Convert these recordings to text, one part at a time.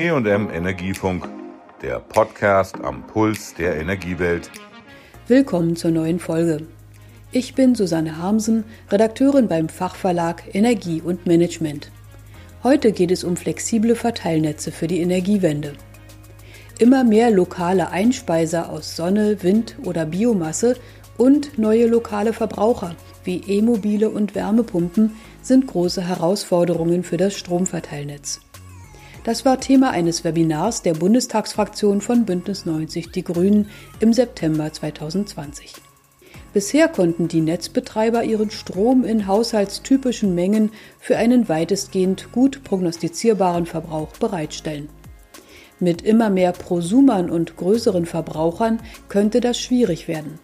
EM Energiefunk, der Podcast am Puls der Energiewelt. Willkommen zur neuen Folge. Ich bin Susanne Harmsen, Redakteurin beim Fachverlag Energie und Management. Heute geht es um flexible Verteilnetze für die Energiewende. Immer mehr lokale Einspeiser aus Sonne, Wind oder Biomasse und neue lokale Verbraucher wie E-Mobile und Wärmepumpen sind große Herausforderungen für das Stromverteilnetz. Das war Thema eines Webinars der Bundestagsfraktion von Bündnis 90 Die Grünen im September 2020. Bisher konnten die Netzbetreiber ihren Strom in haushaltstypischen Mengen für einen weitestgehend gut prognostizierbaren Verbrauch bereitstellen. Mit immer mehr Prosumern und größeren Verbrauchern könnte das schwierig werden.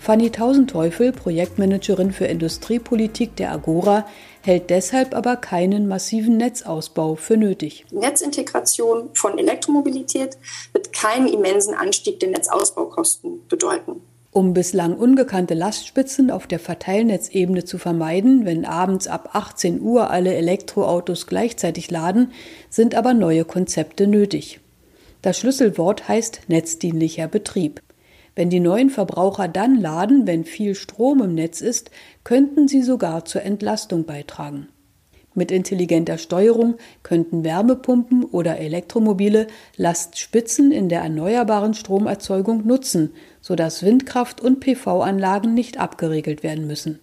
Fanny Tausendteufel, Projektmanagerin für Industriepolitik der Agora, hält deshalb aber keinen massiven Netzausbau für nötig. Netzintegration von Elektromobilität wird keinen immensen Anstieg der Netzausbaukosten bedeuten. Um bislang ungekannte Lastspitzen auf der Verteilnetzebene zu vermeiden, wenn abends ab 18 Uhr alle Elektroautos gleichzeitig laden, sind aber neue Konzepte nötig. Das Schlüsselwort heißt netzdienlicher Betrieb. Wenn die neuen Verbraucher dann laden, wenn viel Strom im Netz ist, könnten sie sogar zur Entlastung beitragen. Mit intelligenter Steuerung könnten Wärmepumpen oder Elektromobile Lastspitzen in der erneuerbaren Stromerzeugung nutzen, sodass Windkraft und PV-Anlagen nicht abgeregelt werden müssen.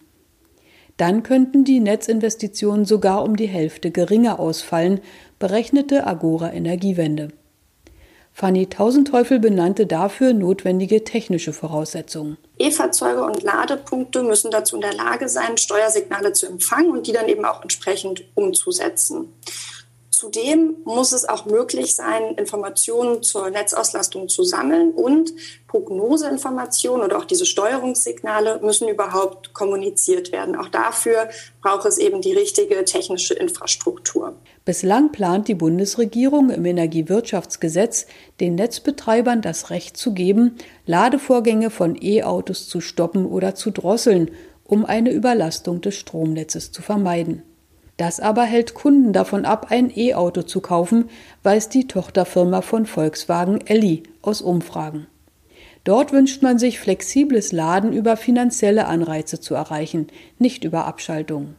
Dann könnten die Netzinvestitionen sogar um die Hälfte geringer ausfallen, berechnete Agora Energiewende. Fanny Tausendteufel benannte dafür notwendige technische Voraussetzungen. E-Fahrzeuge und Ladepunkte müssen dazu in der Lage sein, Steuersignale zu empfangen und die dann eben auch entsprechend umzusetzen. Zudem muss es auch möglich sein, Informationen zur Netzauslastung zu sammeln und Prognoseinformationen oder auch diese Steuerungssignale müssen überhaupt kommuniziert werden. Auch dafür braucht es eben die richtige technische Infrastruktur. Bislang plant die Bundesregierung im Energiewirtschaftsgesetz den Netzbetreibern das Recht zu geben, Ladevorgänge von E-Autos zu stoppen oder zu drosseln, um eine Überlastung des Stromnetzes zu vermeiden. Das aber hält Kunden davon ab, ein E-Auto zu kaufen, weiß die Tochterfirma von Volkswagen Elli aus Umfragen. Dort wünscht man sich flexibles Laden über finanzielle Anreize zu erreichen, nicht über Abschaltungen.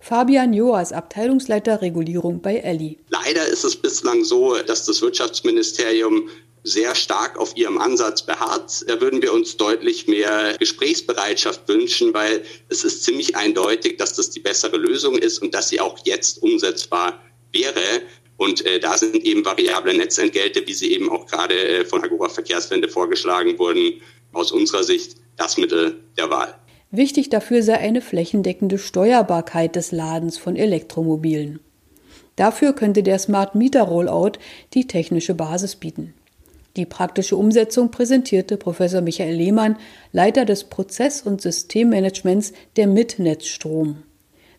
Fabian Joas, Abteilungsleiter Regulierung bei Elli. Leider ist es bislang so, dass das Wirtschaftsministerium sehr stark auf ihrem Ansatz beharrt. Da würden wir uns deutlich mehr Gesprächsbereitschaft wünschen, weil es ist ziemlich eindeutig, dass das die bessere Lösung ist und dass sie auch jetzt umsetzbar wäre. Und äh, da sind eben variable Netzentgelte, wie sie eben auch gerade äh, von Agora Verkehrswende vorgeschlagen wurden, aus unserer Sicht das Mittel der Wahl. Wichtig dafür sei eine flächendeckende Steuerbarkeit des Ladens von Elektromobilen. Dafür könnte der Smart Meter Rollout die technische Basis bieten. Die praktische Umsetzung präsentierte Professor Michael Lehmann, Leiter des Prozess- und Systemmanagements der Mitnetzstrom.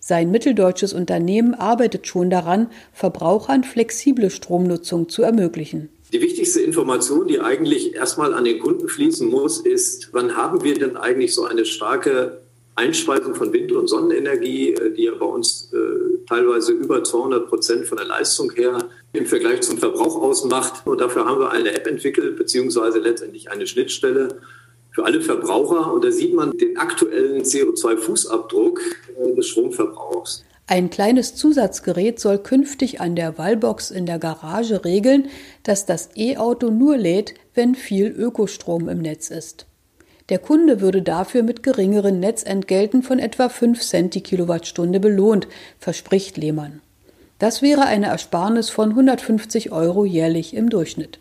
Sein mitteldeutsches Unternehmen arbeitet schon daran, Verbrauchern flexible Stromnutzung zu ermöglichen. Die wichtigste Information, die eigentlich erstmal an den Kunden fließen muss, ist, wann haben wir denn eigentlich so eine starke Einspeisung von Wind- und Sonnenenergie, die ja bei uns äh, teilweise über 200 Prozent von der Leistung her im Vergleich zum Verbrauch ausmacht. Und dafür haben wir eine App entwickelt, beziehungsweise letztendlich eine Schnittstelle für alle Verbraucher. Und da sieht man den aktuellen CO2-Fußabdruck äh, des Stromverbrauchs. Ein kleines Zusatzgerät soll künftig an der Wallbox in der Garage regeln, dass das E-Auto nur lädt, wenn viel Ökostrom im Netz ist. Der Kunde würde dafür mit geringeren Netzentgelten von etwa 5 Cent die Kilowattstunde belohnt, verspricht Lehmann. Das wäre eine Ersparnis von 150 Euro jährlich im Durchschnitt.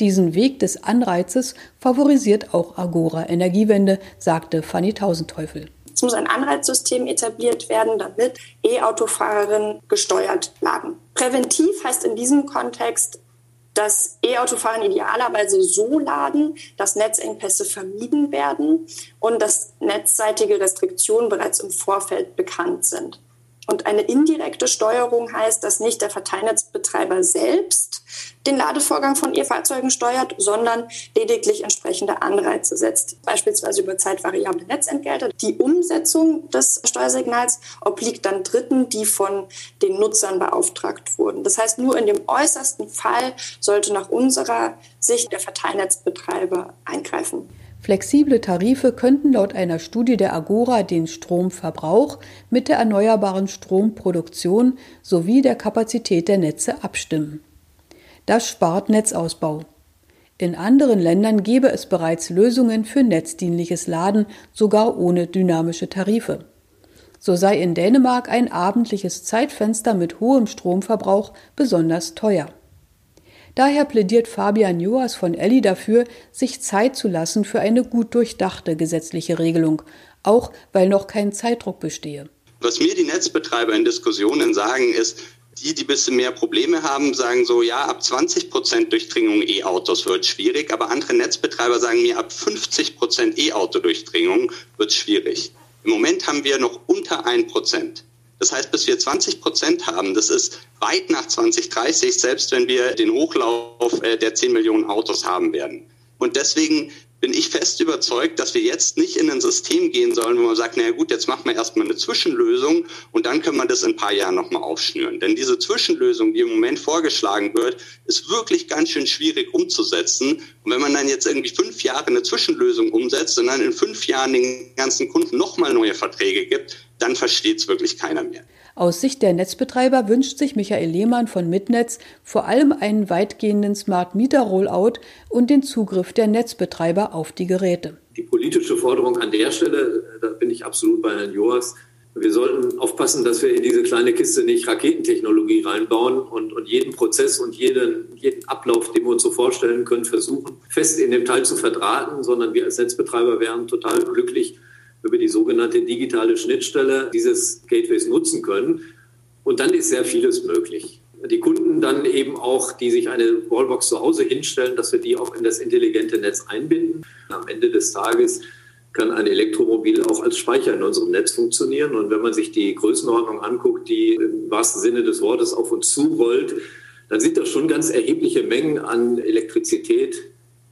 Diesen Weg des Anreizes favorisiert auch Agora Energiewende, sagte Fanny Tausendteufel. Es muss ein Anreizsystem etabliert werden, damit E-Autofahrerinnen gesteuert laden. Präventiv heißt in diesem Kontext dass E-Autofahrer idealerweise so laden, dass Netzengpässe vermieden werden und dass netzseitige Restriktionen bereits im Vorfeld bekannt sind. Und eine indirekte Steuerung heißt, dass nicht der Verteilnetzbetreiber selbst den Ladevorgang von E-Fahrzeugen steuert, sondern lediglich entsprechende Anreize setzt, beispielsweise über zeitvariable Netzentgelte. Die Umsetzung des Steuersignals obliegt dann Dritten, die von den Nutzern beauftragt wurden. Das heißt, nur in dem äußersten Fall sollte nach unserer Sicht der Verteilnetzbetreiber eingreifen. Flexible Tarife könnten laut einer Studie der Agora den Stromverbrauch mit der erneuerbaren Stromproduktion sowie der Kapazität der Netze abstimmen. Das spart Netzausbau. In anderen Ländern gäbe es bereits Lösungen für netzdienliches Laden, sogar ohne dynamische Tarife. So sei in Dänemark ein abendliches Zeitfenster mit hohem Stromverbrauch besonders teuer. Daher plädiert Fabian Joas von Elli dafür, sich Zeit zu lassen für eine gut durchdachte gesetzliche Regelung, auch weil noch kein Zeitdruck bestehe. Was mir die Netzbetreiber in Diskussionen sagen, ist, die, die ein bisschen mehr Probleme haben, sagen so, ja, ab 20 Prozent Durchdringung E-Autos wird schwierig, aber andere Netzbetreiber sagen mir, ab 50 Prozent E-Auto-Durchdringung wird schwierig. Im Moment haben wir noch unter ein Prozent. Das heißt, bis wir 20 Prozent haben, das ist weit nach 2030, selbst wenn wir den Hochlauf äh, der 10 Millionen Autos haben werden. Und deswegen bin ich fest überzeugt, dass wir jetzt nicht in ein System gehen sollen, wo man sagt, naja gut, jetzt machen wir erstmal eine Zwischenlösung und dann können wir das in ein paar Jahren nochmal aufschnüren. Denn diese Zwischenlösung, die im Moment vorgeschlagen wird, ist wirklich ganz schön schwierig umzusetzen. Und wenn man dann jetzt irgendwie fünf Jahre eine Zwischenlösung umsetzt und dann in fünf Jahren den ganzen Kunden nochmal neue Verträge gibt, dann versteht es wirklich keiner mehr. Aus Sicht der Netzbetreiber wünscht sich Michael Lehmann von Mitnetz vor allem einen weitgehenden Smart Meter Rollout und den Zugriff der Netzbetreiber auf die Geräte. Die politische Forderung an der Stelle, da bin ich absolut bei Herrn Joas, wir sollten aufpassen, dass wir in diese kleine Kiste nicht Raketentechnologie reinbauen und, und jeden Prozess und jeden, jeden Ablauf, den wir uns so vorstellen können, versuchen, fest in dem Teil zu verdrahten, sondern wir als Netzbetreiber wären total glücklich, über die sogenannte digitale Schnittstelle dieses Gateways nutzen können. Und dann ist sehr vieles möglich. Die Kunden dann eben auch, die sich eine Wallbox zu Hause hinstellen, dass wir die auch in das intelligente Netz einbinden. Am Ende des Tages kann ein Elektromobil auch als Speicher in unserem Netz funktionieren. Und wenn man sich die Größenordnung anguckt, die im wahrsten Sinne des Wortes auf uns zurollt, dann sind das schon ganz erhebliche Mengen an Elektrizität,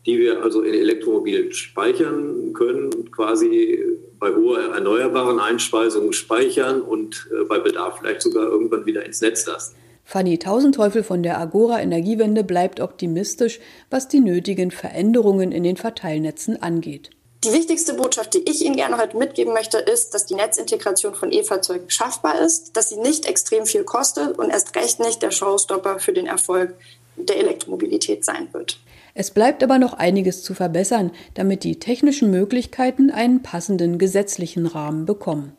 die wir also in Elektromobilen speichern können, quasi bei hoher erneuerbaren Einspeisung speichern und äh, bei Bedarf vielleicht sogar irgendwann wieder ins Netz lassen. Fanny Tausendteufel von der Agora Energiewende bleibt optimistisch, was die nötigen Veränderungen in den Verteilnetzen angeht. Die wichtigste Botschaft, die ich Ihnen gerne heute mitgeben möchte, ist, dass die Netzintegration von E-Fahrzeugen schaffbar ist, dass sie nicht extrem viel kostet und erst recht nicht der Showstopper für den Erfolg der Elektromobilität sein wird. Es bleibt aber noch einiges zu verbessern, damit die technischen Möglichkeiten einen passenden gesetzlichen Rahmen bekommen.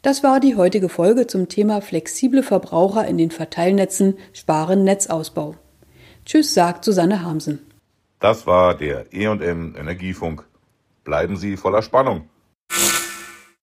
Das war die heutige Folge zum Thema flexible Verbraucher in den Verteilnetzen sparen Netzausbau. Tschüss, sagt Susanne Hamsen. Das war der E&M Energiefunk. Bleiben Sie voller Spannung.